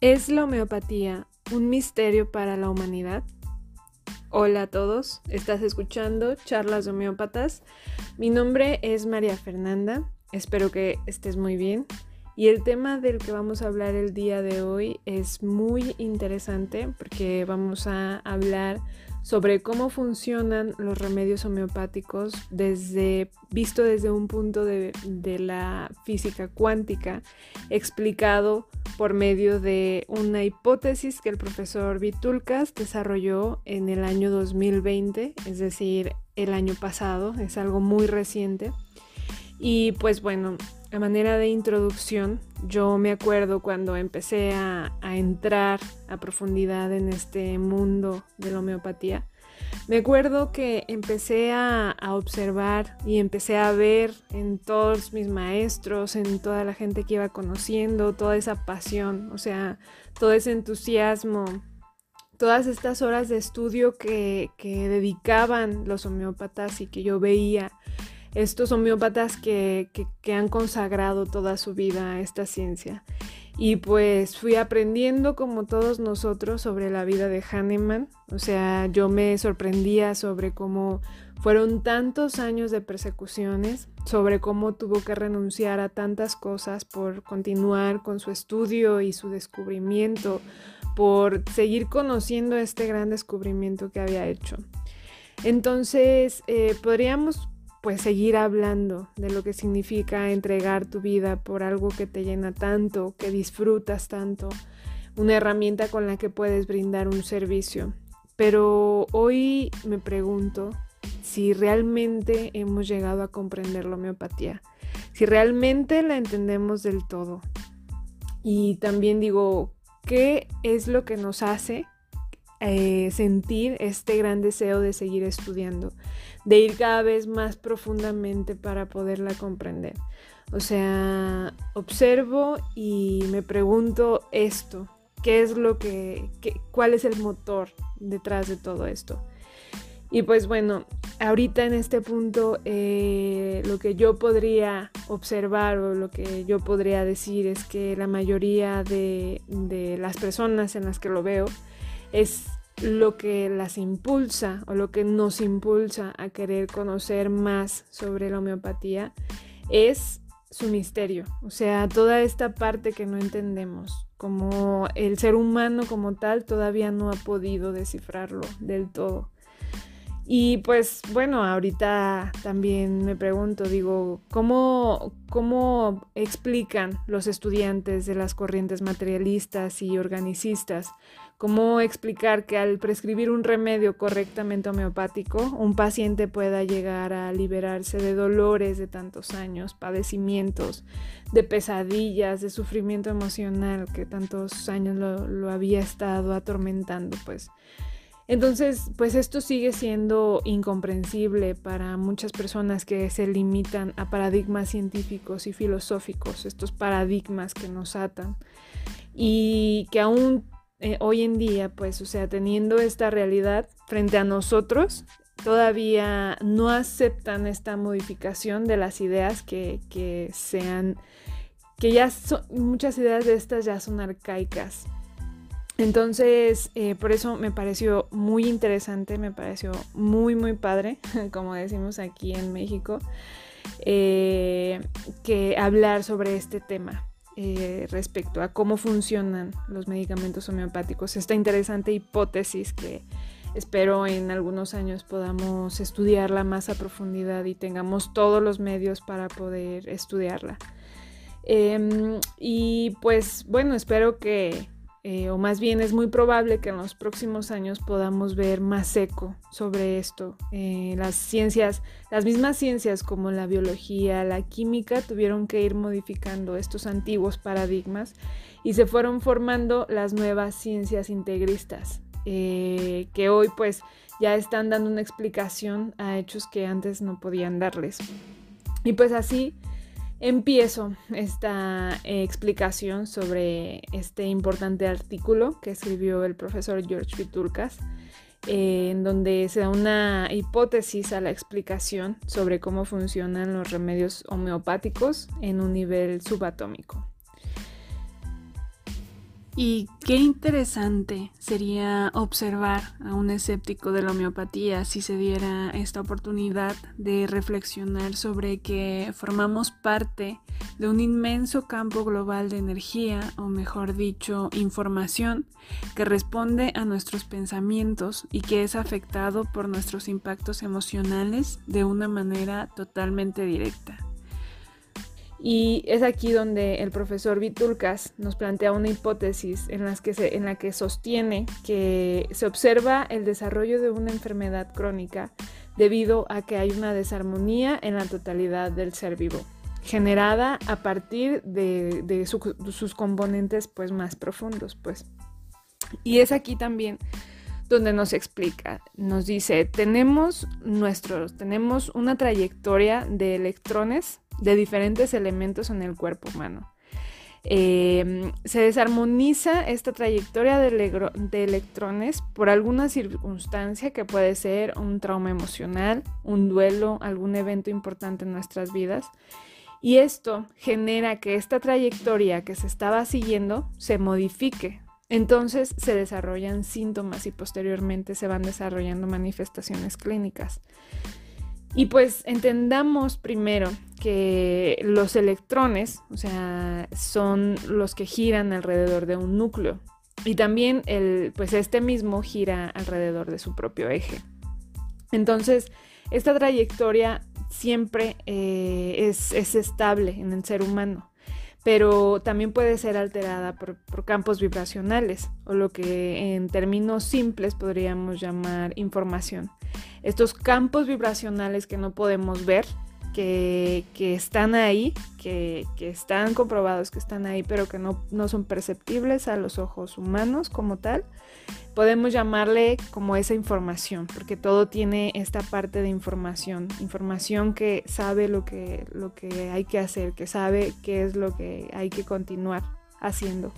¿Es la homeopatía un misterio para la humanidad? Hola a todos, estás escuchando Charlas de Homeópatas. Mi nombre es María Fernanda, espero que estés muy bien. Y el tema del que vamos a hablar el día de hoy es muy interesante porque vamos a hablar sobre cómo funcionan los remedios homeopáticos desde, visto desde un punto de, de la física cuántica, explicado por medio de una hipótesis que el profesor Vitulcas desarrolló en el año 2020, es decir, el año pasado, es algo muy reciente. Y pues bueno, a manera de introducción, yo me acuerdo cuando empecé a, entrar a profundidad en este mundo de la homeopatía, me acuerdo que empecé a, observar y empecé a ver en todos mis maestros, en toda la gente que iba conociendo, toda esa pasión, o sea, todo ese entusiasmo, todas estas horas de estudio que, que dedicaban los homeópatas y que yo veía estos homeópatas que, han consagrado toda su vida a esta ciencia. Y pues fui aprendiendo como todos nosotros sobre la vida de Hahnemann. O sea, yo me sorprendía sobre cómo fueron tantos años de persecuciones, sobre cómo tuvo que renunciar a tantas cosas por continuar con su estudio y su descubrimiento, por seguir conociendo este gran descubrimiento que había hecho. Entonces, eh, podríamos pues seguir hablando de lo que significa entregar tu vida por algo que te llena tanto, que disfrutas tanto, una herramienta con la que puedes brindar un servicio. Pero hoy me pregunto si realmente hemos llegado a comprender la homeopatía, si realmente la entendemos del todo. Y también digo, ¿qué es lo que nos hace eh, sentir este gran deseo de seguir estudiando, de ir cada vez más profundamente para poderla comprender. O sea, observo y me pregunto esto, ¿qué es lo que, cuál es el motor detrás de todo esto? Y pues bueno, ahorita en este punto eh, lo que yo podría observar o lo que yo podría decir es que la mayoría de, de las personas en las que lo veo es lo que las impulsa o lo que nos impulsa a querer conocer más sobre la homeopatía es su misterio, o sea, toda esta parte que no entendemos, como el ser humano como tal todavía no ha podido descifrarlo del todo. Y pues bueno, ahorita también me pregunto, digo, ¿cómo, ¿cómo explican los estudiantes de las corrientes materialistas y organicistas? ¿Cómo explicar que al prescribir un remedio correctamente homeopático, un paciente pueda llegar a liberarse de dolores de tantos años, padecimientos, de pesadillas, de sufrimiento emocional que tantos años lo, lo había estado atormentando? Pues entonces, pues esto sigue siendo incomprensible para muchas personas que se limitan a paradigmas científicos y filosóficos, estos paradigmas que nos atan y que aún eh, hoy en día, pues, o sea, teniendo esta realidad frente a nosotros, todavía no aceptan esta modificación de las ideas que, que sean, que ya son, muchas ideas de estas ya son arcaicas. Entonces, eh, por eso me pareció muy interesante, me pareció muy, muy padre, como decimos aquí en México, eh, que hablar sobre este tema eh, respecto a cómo funcionan los medicamentos homeopáticos. Esta interesante hipótesis que espero en algunos años podamos estudiarla más a profundidad y tengamos todos los medios para poder estudiarla. Em, y pues bueno, espero que eh, o más bien es muy probable que en los próximos años podamos ver más eco sobre esto. Eh, las ciencias, las mismas ciencias como la biología, la química, tuvieron que ir modificando estos antiguos paradigmas y se fueron formando las nuevas ciencias integristas, eh, que hoy pues ya están dando una explicación a hechos que antes no podían darles. Y pues así Empiezo esta eh, explicación sobre este importante artículo que escribió el profesor George Vitulcas, eh, en donde se da una hipótesis a la explicación sobre cómo funcionan los remedios homeopáticos en un nivel subatómico. Y qué interesante sería observar a un escéptico de la homeopatía si se diera esta oportunidad de reflexionar sobre que formamos parte de un inmenso campo global de energía, o mejor dicho, información, que responde a nuestros pensamientos y que es afectado por nuestros impactos emocionales de una manera totalmente directa. Y es aquí donde el profesor Vitulcas nos plantea una hipótesis en, que en la que sostiene que se observa el desarrollo de una enfermedad crónica debido a que hay una desarmonía en la totalidad del ser vivo, generada a partir de, sus componentes pues, más profundos. Pues. Y es aquí también donde nos explica, nos dice, tenemos nuestros, tenemos una trayectoria de electrones de diferentes elementos en el cuerpo humano. Em, se desarmoniza esta trayectoria de, electrones por alguna circunstancia que puede ser un trauma emocional, un duelo, algún evento importante en nuestras vidas. Y esto genera que esta trayectoria que se estaba siguiendo se modifique. Entonces se desarrollan síntomas y posteriormente se van desarrollando manifestaciones clínicas. Y pues entendamos primero que los electrones, o sea, son los que giran alrededor de un núcleo. Y también el, pues este mismo gira alrededor de su propio eje. Entonces, esta trayectoria siempre eh, es, estable en el ser humano, pero también puede ser alterada por, por campos vibracionales, o lo que en términos simples podríamos llamar información estos campos vibracionales que no podemos ver, que, están ahí, que, están comprobados que están ahí, pero que no, no son perceptibles a los ojos humanos como tal, podemos llamarle como esa información, porque todo tiene esta parte de información, información que sabe lo que, lo que hay que hacer, que sabe qué es lo que hay que continuar haciendo.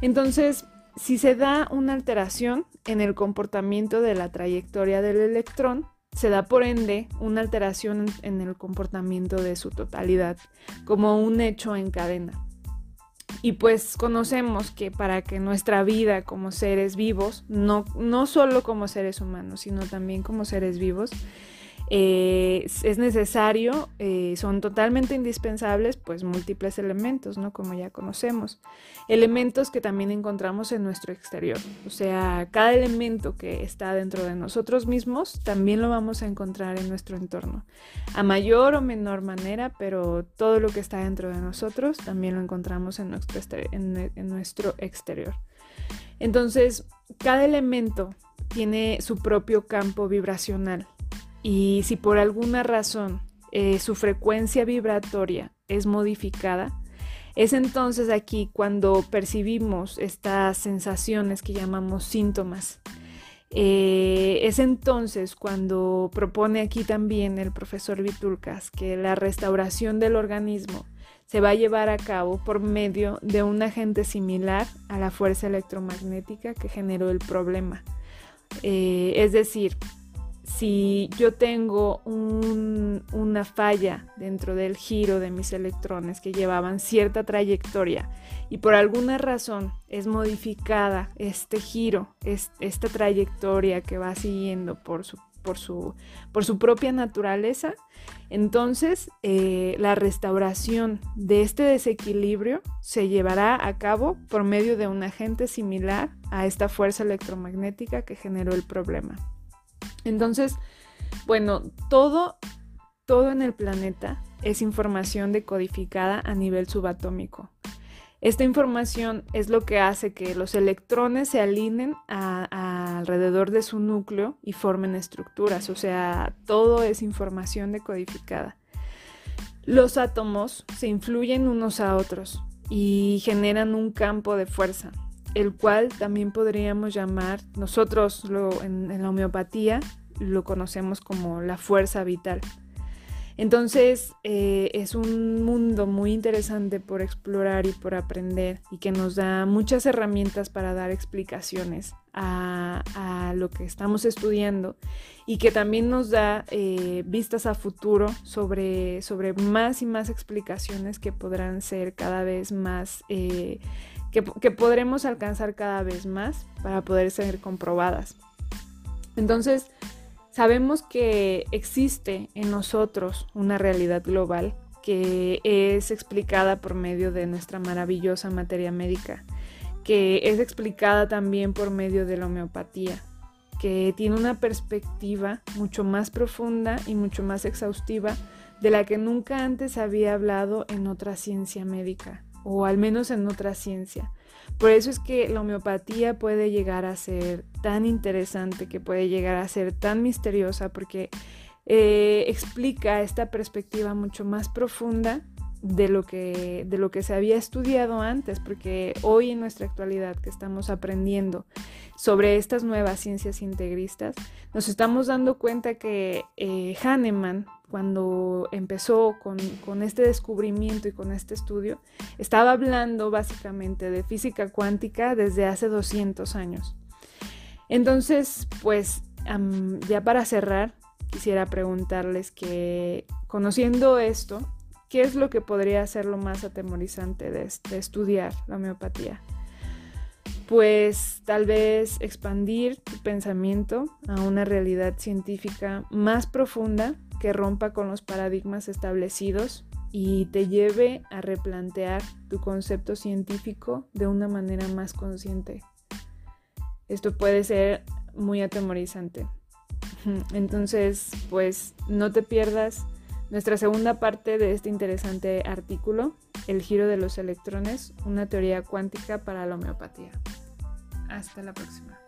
Entonces, si se da una alteración en el comportamiento de la trayectoria del electrón, se da por ende una alteración en el comportamiento de su totalidad, como un hecho en cadena. Y pues conocemos que para que nuestra vida como seres vivos, no, no solo como seres humanos, sino también como seres vivos, eh, es necesario, eh, son totalmente indispensables, pues múltiples elementos, ¿no? Como ya conocemos. Elementos que también encontramos en nuestro exterior. O sea, cada elemento que está dentro de nosotros mismos también lo vamos a encontrar en nuestro entorno. A mayor o menor manera, pero todo lo que está dentro de nosotros también lo encontramos en nuestro, en nuestro exterior. Entonces, cada elemento tiene su propio campo vibracional y si por alguna razón eh, su frecuencia vibratoria es modificada, es entonces aquí cuando percibimos estas sensaciones que llamamos síntomas. Eh, es entonces cuando propone aquí también el profesor Vitulcas que la restauración del organismo se va a llevar a cabo por medio de un agente similar a la fuerza electromagnética que generó el problema. Eh, es decir, si yo tengo una falla dentro del giro de mis electrones que llevaban cierta trayectoria y por alguna razón es modificada este giro, esta trayectoria que va siguiendo por su propia naturaleza, entonces eh, la restauración de este desequilibrio se llevará a cabo por medio de un agente similar a esta fuerza electromagnética que generó el problema. Entonces, bueno, todo, todo en el planeta es información decodificada a nivel subatómico. Esta información es lo que hace que los electrones se alineen alrededor de su núcleo y formen estructuras, o sea, todo es información decodificada. Los átomos se influyen unos a otros y generan un campo de fuerza el cual también podríamos llamar, nosotros lo, en, la homeopatía lo conocemos como la fuerza vital. Entonces eh, es un mundo muy interesante por explorar y por aprender y que nos da muchas herramientas para dar explicaciones a, lo que estamos estudiando y que también nos da eh, vistas a futuro sobre, sobre más y más explicaciones que podrán ser cada vez más eh, que, podremos alcanzar cada vez más para poder ser comprobadas. Entonces, sabemos que existe en nosotros una realidad global que es explicada por medio de nuestra maravillosa materia médica, que es explicada también por medio de la homeopatía, que tiene una perspectiva mucho más profunda y mucho más exhaustiva de la que nunca antes había hablado en otra ciencia médica, o al menos en otra ciencia. Por eso es que la homeopatía puede llegar a ser tan interesante, que puede llegar a ser tan misteriosa, porque eh, explica esta perspectiva mucho más profunda de lo, que, de lo que se había estudiado antes, porque hoy en nuestra actualidad que estamos aprendiendo sobre estas nuevas ciencias integristas, nos estamos dando cuenta que eh, Hahnemann, cuando empezó con, este descubrimiento y con este estudio, estaba hablando básicamente de física cuántica desde hace 200 años. Entonces, pues ya para cerrar, quisiera preguntarles que, conociendo esto, ¿qué es lo que podría ser lo más atemorizante de, estudiar la homeopatía? Pues tal vez expandir tu pensamiento a una realidad científica más profunda que rompa con los paradigmas establecidos y te lleve a replantear tu concepto científico de una manera más consciente. Esto puede ser muy atemorizante. Entonces, pues no te pierdas nuestra segunda parte de este interesante artículo, El giro de los electrones, una teoría cuántica para la homeopatía. Hasta la próxima.